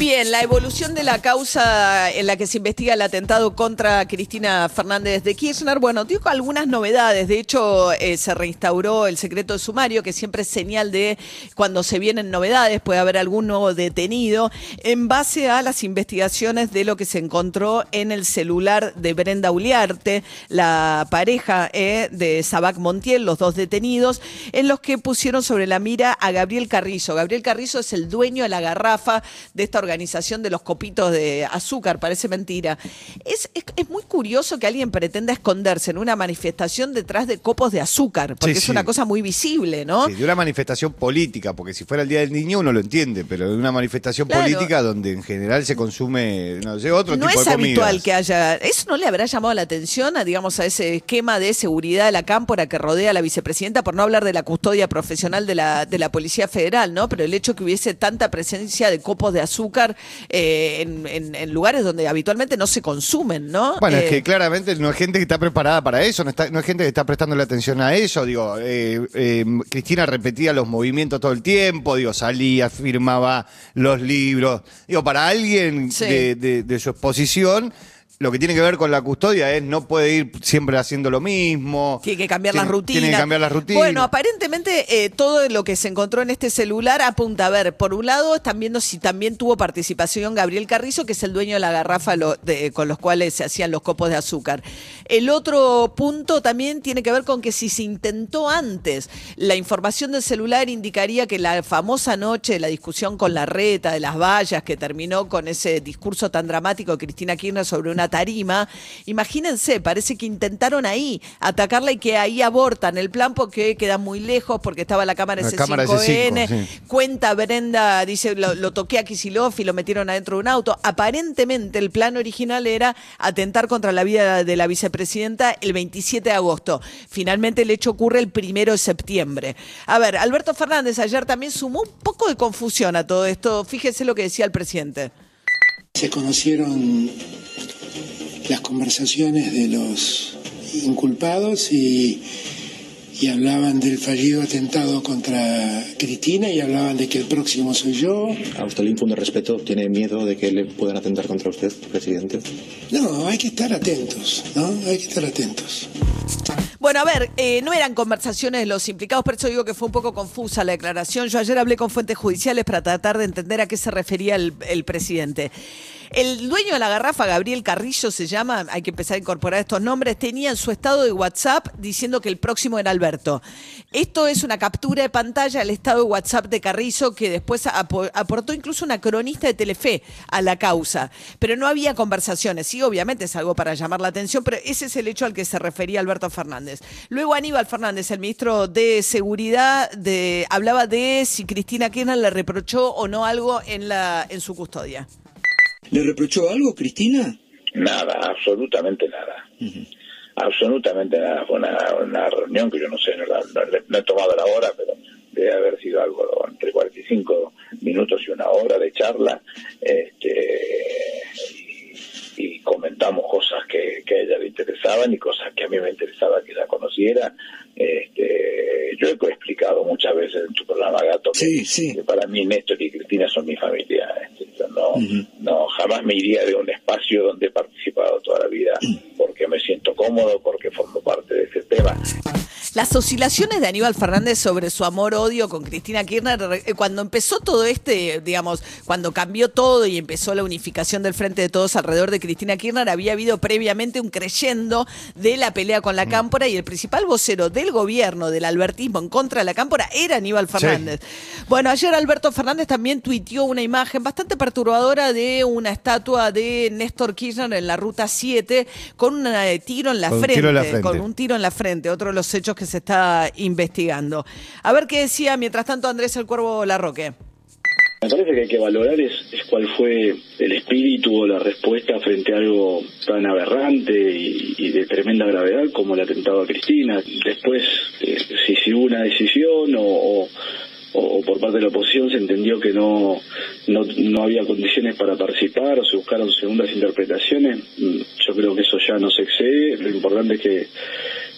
Bien, la evolución de la causa en la que se investiga el atentado contra Cristina Fernández de Kirchner, bueno, digo algunas novedades. De hecho, eh, se reinstauró el secreto de sumario, que siempre es señal de cuando se vienen novedades, puede haber algún nuevo detenido, en base a las investigaciones de lo que se encontró en el celular de Brenda Uliarte, la pareja eh, de Sabac Montiel, los dos detenidos, en los que pusieron sobre la mira a Gabriel Carrizo. Gabriel Carrizo es el dueño de la garrafa de esta organización de los copitos de azúcar, parece mentira. Es, es, muy curioso que alguien pretenda esconderse en una manifestación detrás de copos de azúcar, porque es una cosa muy visible, ¿no? Sí, de una manifestación política, porque si fuera el Día del Niño uno lo entiende, pero de una manifestación política donde en general se consume, no sé, otro tipo de No es habitual que haya, eso no le habrá llamado la atención a, digamos, a ese esquema de seguridad de la cámpora que rodea a la vicepresidenta, por no hablar de la custodia profesional de la, de la Policía Federal, ¿no? Pero el hecho que hubiese tanta presencia de copos de azúcar eh, en, lugares donde habitualmente no se consumen, ¿no? Bueno, es que eh, claramente no hay gente que está preparada para eso, no, está, no hay gente que está prestando la atención a eso. Digo, eh, Cristina repetía los movimientos todo el tiempo, digo, salía, firmaba los libros. Digo, para alguien de su exposición lo que tiene que ver con la custodia es no puede ir siempre haciendo lo mismo. Tiene que cambiar las rutinas. Tiene que cambiar las rutinas. Bueno, aparentemente eh, todo lo que se encontró en este celular apunta a ver, por un lado están viendo si también tuvo participación Gabriel Carrizo, que es el dueño de la garrafa con los cuales se hacían los copos de azúcar. El otro punto también tiene que ver con que si se intentó antes, la información del celular indicaría que la famosa noche de la discusión con la reta de las vallas, que terminó con ese discurso tan dramático de Cristina Kirchner sobre una tarima. Imagínense, parece que intentaron ahí atacarla y que ahí abortan el plan porque queda muy lejos, porque estaba la cámara S5N. Cuenta Brenda, dice, lo, toqué a Kisilov y lo metieron adentro de un auto. Aparentemente el plan original era atentar contra la vida de la vicepresidenta el 27 de agosto. Finalmente el hecho ocurre el primero de septiembre. A ver, Alberto Fernández ayer también sumó un poco de confusión a todo esto. Fíjese lo que decía el presidente. Se conocieron las conversaciones de los inculpados y, hablaban del fallido atentado contra Cristina y hablaban de que el próximo soy yo. ¿A usted le infunde respeto? ¿Tiene miedo de que le puedan atentar contra usted, presidente? No, hay que estar atentos, ¿no? Hay que estar atentos. Bueno, a ver, eh, no eran conversaciones de los implicados, por eso digo que fue un poco confusa la declaración. Yo ayer hablé con fuentes judiciales para tratar de entender a qué se refería el, presidente. El dueño de la garrafa, Gabriel Carrillo se llama, hay que empezar a incorporar estos nombres, tenía en su estado de WhatsApp diciendo que el próximo era Alberto. Esto es una captura de pantalla del estado de WhatsApp de Carrillo que después aportó incluso una cronista de Telefe a la causa. Pero no había conversaciones. Sí, obviamente es algo para llamar la atención, pero ese es el hecho al que se refería Alberto Fernández. Luego Aníbal Fernández, el ministro de Seguridad, de, hablaba de si Cristina Kirchner le reprochó o no algo en, la, en su custodia. ¿Le reprochó algo, Cristina? Nada, absolutamente nada. Absolutamente nada. Fue una, reunión que yo no sé, no, he tomado la hora, pero debe haber sido algo entre 45 minutos y una hora de charla. Este, y, comentamos cosas que, que, a ella le interesaban y cosas que a mí me interesaba que ella conociera. Este, yo he explicado muchas veces en tu programa Gato que, para mí Néstor y Cristina son mi familia. Este, no, no, jamás me iría de un espacio donde he participado toda la vida porque me siento cómodo, porque formo parte de ese tema. Las oscilaciones de Aníbal Fernández sobre su amor-odio con Cristina Kirchner, eh, cuando empezó todo este, digamos, cuando cambió todo y empezó la unificación del Frente de Todos alrededor de Cristina Kirchner, había habido previamente un creyendo de la pelea con la mm. Cámpora y el principal vocero del gobierno, del albertismo en contra de la Cámpora, era Aníbal Fernández. Bueno, ayer Alberto Fernández también tuiteó una imagen bastante perturbadora de una estatua de Néstor Kirchner en la Ruta 7 con un eh, tiro en la, frente, con un tiro en la frente, otro de los hechos que se está investigando. A ver qué decía mientras tanto Andrés el Cuervo Larroque. Me parece que hay que valorar es, cuál fue el espíritu o la respuesta frente a algo tan aberrante y, de tremenda gravedad como el atentado a Cristina. Después, eh, si, si hubo una decisión o, o, por parte de la oposición se entendió que no, no, no había condiciones para participar o se buscaron segundas interpretaciones, mm, yo creo que eso ya no se excede. Lo importante es que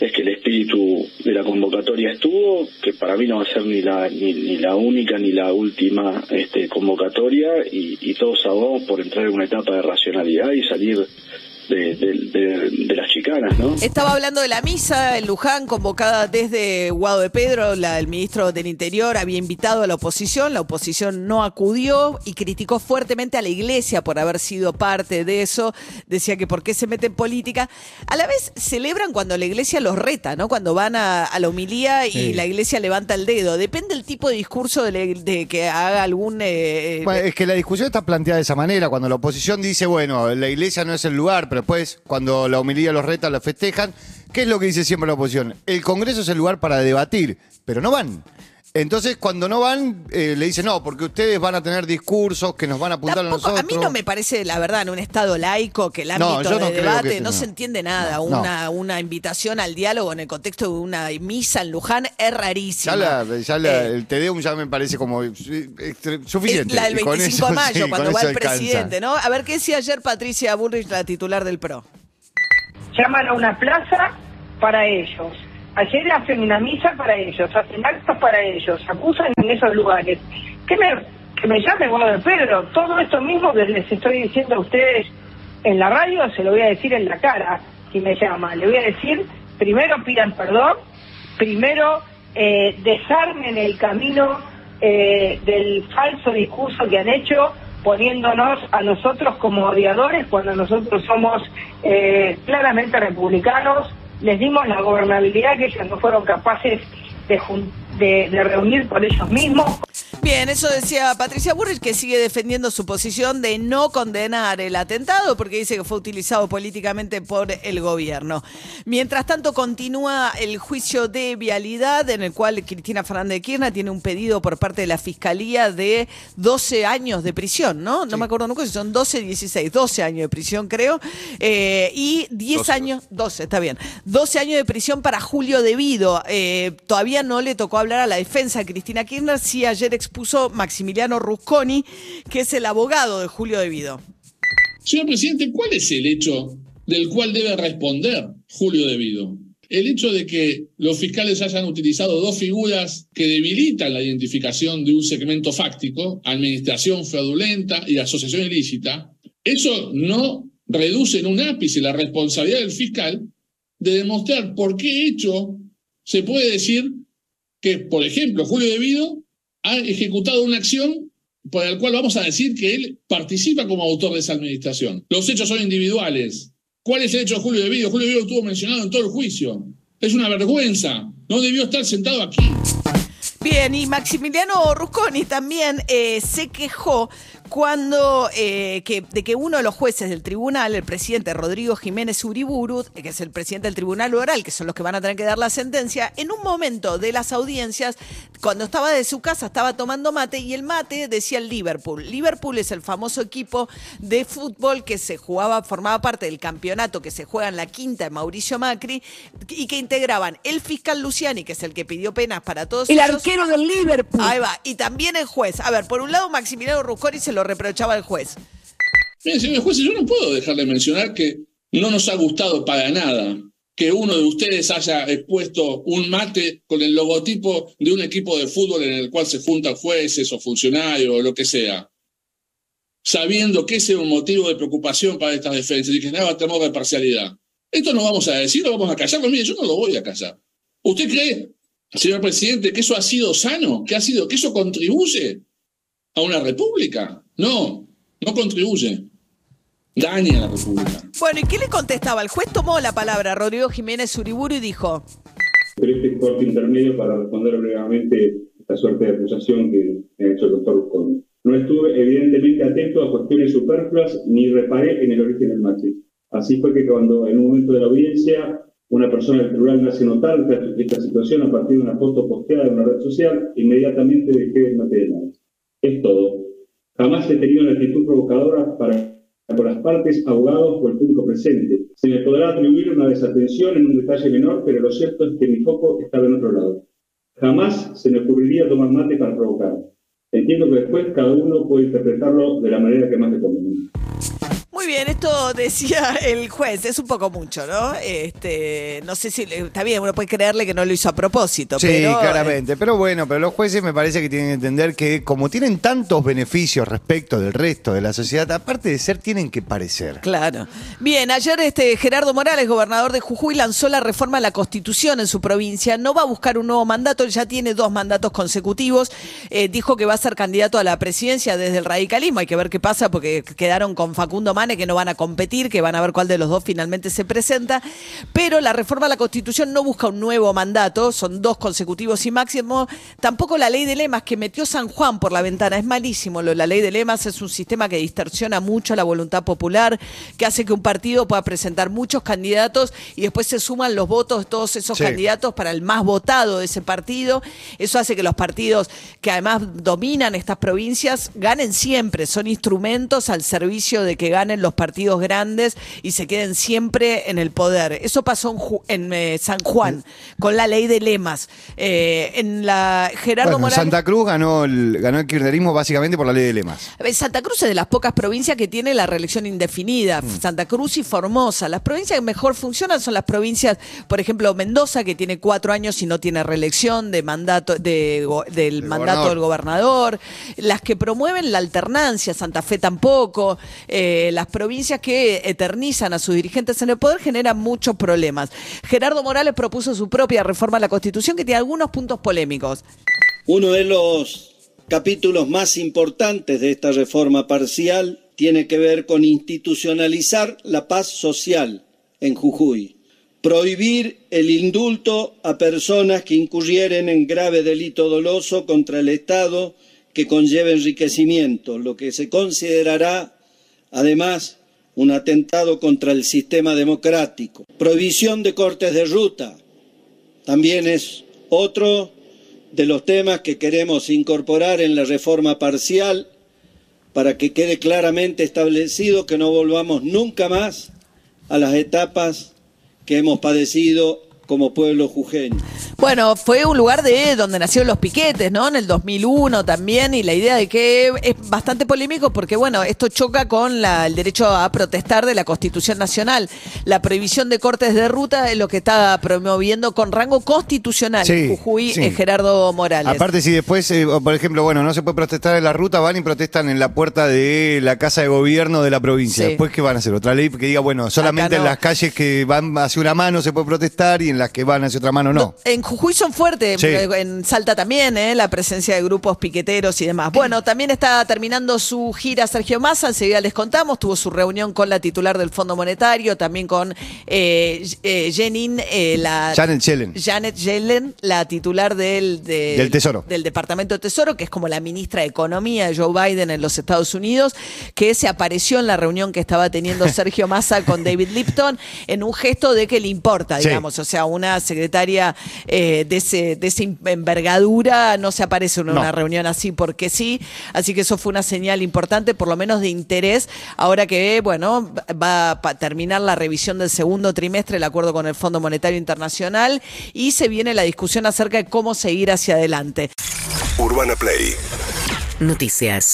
es que el espíritu de la convocatoria estuvo, que para mí no va a ser ni la ni, ni la única ni la última este, convocatoria y, y todos abogamos por entrar en una etapa de racionalidad y salir de, de- de- de las chicanas, ¿no? Estaba hablando de la misa en Luján, convocada desde Guado de Pedro, la, el ministro del Interior había invitado a la oposición, la oposición no acudió y criticó fuertemente a la iglesia por haber sido parte de eso, decía que por qué se mete en política. A la vez celebran cuando la iglesia los reta, ¿no? Cuando van a, a la homilía y Sí. la iglesia levanta el dedo. Depende del tipo de discurso de, que haga algún... eh, Bueno, es que la discusión está planteada de esa manera, cuando la oposición dice, bueno, la iglesia no es el lugar, pero después cuando la homilía los reta, los festejan, ¿qué es lo que dice siempre la oposición? El Congreso es el lugar para debatir, pero no van. Entonces, cuando no van, eh, le dicen, no, porque ustedes van a tener discursos que nos van a apuntar Tampoco- a nosotros. mí no me parece, la verdad, en un estado laico que el No, ámbito yo de debate que- no, no. se entiende nada. No. Una, una invitación al diálogo en el contexto de una misa en Luján es rarísima. Ya, la, ya la- Eh, el Tedeum ya me parece como suficiente. es la del Y con 25 de mayo, sí, cuando va el alcanza. presidente, ¿no? A ver qué decía ayer Patricia Bullrich, la titular del PRO. llaman a una plaza para ellos. Ayer hacen una misa para ellos, hacen actos para ellos, acusan en esos lugares. Que me, que me llame Guado de Pedro, todo esto mismo que les estoy diciendo a ustedes en la radio, se lo voy a decir en la cara si me llama. Le voy a decir, primero pidan perdón, primero eh, desarmen el camino eh, del falso discurso que han hecho poniéndonos a nosotros como odiadores cuando nosotros somos eh, claramente republicanos. Les dimos la gobernabilidad que ellos no fueron capaces de, de, de reunir por ellos mismos. Bien, eso decía Patricia Burrich, que sigue defendiendo su posición de no condenar el atentado, porque dice que fue utilizado políticamente por el gobierno. Mientras tanto, continúa el juicio de vialidad, en el cual Cristina Fernández de Kirchner tiene un pedido por parte de la Fiscalía de 12 años de prisión, ¿no? No me acuerdo nunca si son 12, 16, 12 años de prisión, creo, eh, y 10 12. años, 12, está bien, 12 años de prisión para Julio Devido. Eh, todavía no le tocó hablar a la defensa de Cristina Kirchner, sí ayer expuso Maximiliano Rusconi, que es el abogado de Julio Devido. Señor presidente, ¿cuál es el hecho del cual debe responder Julio Devido? El hecho de que los fiscales hayan utilizado dos figuras que debilitan la identificación de un segmento fáctico, administración fraudulenta y asociación ilícita, eso no reduce en un ápice la responsabilidad del fiscal de demostrar por qué hecho se puede decir que, por ejemplo, Julio Devido ha ejecutado una acción por la cual vamos a decir que él participa como autor de esa administración. Los hechos son individuales. ¿Cuál es el hecho de Julio Devido? Julio Devido estuvo mencionado en todo el juicio. Es una vergüenza. No debió estar sentado aquí. Bien, y Maximiliano Rusconi también eh, se quejó cuando eh, que, de que uno de los jueces del tribunal, el presidente Rodrigo Jiménez Uriburu, que es el presidente del tribunal oral, que son los que van a tener que dar la sentencia, en un momento de las audiencias, cuando estaba de su casa, estaba tomando mate y el mate decía el Liverpool. Liverpool es el famoso equipo de fútbol que se jugaba, formaba parte del campeonato que se juega en la quinta de Mauricio Macri y que integraban el fiscal Luciani, que es el que pidió penas para todos El ellos. arquero del Liverpool. Ahí va. Y también el juez. A ver, por un lado, Maximiliano Rusconi se lo reprochaba al juez. Miren, señores jueces, yo no puedo dejar de mencionar que no nos ha gustado para nada que uno de ustedes haya expuesto un mate con el logotipo de un equipo de fútbol en el cual se juntan jueces o funcionarios o lo que sea, sabiendo que ese es un motivo de preocupación para estas defensas y que nada temor de parcialidad. Esto no vamos a decir, lo vamos a callar. Mire, yo no lo voy a callar. ¿Usted cree, señor presidente, que eso ha sido sano? ¿Que, ha sido, que eso contribuye a una república? No, no contribuye. Daña a la república. Bueno, ¿y qué le contestaba? El juez tomó la palabra, Rodrigo Jiménez Uriburu, y dijo: Pero este corte intermedio para responder brevemente esta suerte de acusación que ha hecho el doctor Rusconi. No estuve evidentemente atento a cuestiones superfluas ni reparé en el origen del mate. Así fue que cuando en un momento de la audiencia una persona del tribunal me hace notar esta, esta situación a partir de una foto posteada en una red social, inmediatamente dejé de manos. Es todo. Jamás he tenido una actitud provocadora para por las partes, abogados o el público presente. Se me podrá atribuir una desatención en un detalle menor, pero lo cierto es que mi foco estaba en otro lado. Jamás se me ocurriría tomar mate para provocar. Entiendo que después cada uno puede interpretarlo de la manera que más le convenga. Muy bien, esto decía el juez, es un poco mucho, ¿no? Este, no sé si está bien, uno puede creerle que no lo hizo a propósito, Sí, pero claramente. Pero bueno, pero los jueces me parece que tienen que entender que como tienen tantos beneficios respecto del resto de la sociedad, aparte de ser, tienen que parecer. Claro. Bien, ayer este Gerardo Morales, gobernador de Jujuy, lanzó la reforma a la Constitución en su provincia. No va a buscar un nuevo mandato, él ya tiene dos mandatos consecutivos. Eh, dijo que va a ser candidato a la presidencia desde el radicalismo. Hay que ver qué pasa porque quedaron con Facundo Mane que no van a competir, que van a ver cuál de los dos finalmente se presenta. Pero la reforma a la Constitución no busca un nuevo mandato, son dos consecutivos y máximo. Tampoco la ley de lemas que metió San Juan por la ventana. Es malísimo. Lo, la ley de lemas es un sistema que distorsiona mucho la voluntad popular, que hace que un partido pueda presentar muchos candidatos y después se suman los votos de todos esos Sí. candidatos para el más votado de ese partido. Eso hace que los partidos que además dominan estas provincias ganen siempre. Son instrumentos al servicio de que ganen los partidos grandes y se queden siempre en el poder. Eso pasó en, Ju- en, eh, San Juan con la ley de lemas. Eh, en la Gerardo Bueno, Morales. Santa Cruz ganó el, ganó el kirchnerismo básicamente por la ley de lemas. Eh, Santa Cruz es de las pocas provincias que tiene la reelección indefinida. Mm. Santa Cruz y Formosa. Las provincias que mejor funcionan son las provincias, por ejemplo, Mendoza, que tiene cuatro años y no tiene reelección de mandato, de, del mandato gobernador. del gobernador. Las que promueven la alternancia, Santa Fe tampoco. Eh, las provincias que eternizan a sus dirigentes en el poder generan muchos problemas. Gerardo Morales propuso su propia reforma a la Constitución que tiene algunos puntos polémicos. Uno de los capítulos más importantes de esta reforma parcial tiene que ver con institucionalizar la paz social en Jujuy, prohibir el indulto a personas que incurrieren en grave delito doloso contra el Estado que conlleve enriquecimiento, lo que se considerará además un atentado contra el sistema democrático. Prohibición de cortes de ruta, también es otro de los temas que queremos incorporar en la reforma parcial para que quede claramente establecido que no volvamos nunca más a las etapas que hemos padecido como pueblo jujeño. Bueno, fue un lugar de donde nacieron los piquetes, ¿no? En el 2001 también, y la idea de que es bastante polémico porque, bueno, esto choca con la- el derecho a protestar de la Constitución Nacional. La prohibición de cortes de ruta es lo que está promoviendo con rango constitucional Sí, Jujuy sí. eh, Gerardo Morales. Aparte, si después, eh, por ejemplo, bueno, no se puede protestar en la ruta, van y protestan en la puerta de la casa de gobierno de la provincia. Sí. Después, ¿qué van a hacer? Otra ley que diga, bueno, solamente no. en las calles que van hacia una mano se puede protestar y en las que van hacia otra mano no. En Jujuy son fuertes, Sí. en Salta también, ¿eh? la presencia de grupos piqueteros y demás. Bueno, también está terminando su gira Sergio Massa, enseguida les contamos, tuvo su reunión con la titular del Fondo Monetario, también con eh, eh, Jenin, eh, la... Janet Yellen. Janet Yellen, la titular del, de- Del Tesoro. del Departamento de Tesoro, que es como la ministra de Economía de Joe Biden en los Estados Unidos, que se apareció en la reunión que estaba teniendo Sergio Massa con David Lipton en un gesto de que le importa, Sí. digamos. O sea, una secretaria eh, de, ese, de esa envergadura no se aparece en una No. reunión así porque sí. Así que eso fue una señal importante, por lo menos de interés, ahora que, bueno, va a terminar la revisión del segundo trimestre, el acuerdo con el Fondo Monetario Internacional, y se viene la discusión acerca de cómo seguir hacia adelante. Urbana Play. Noticias.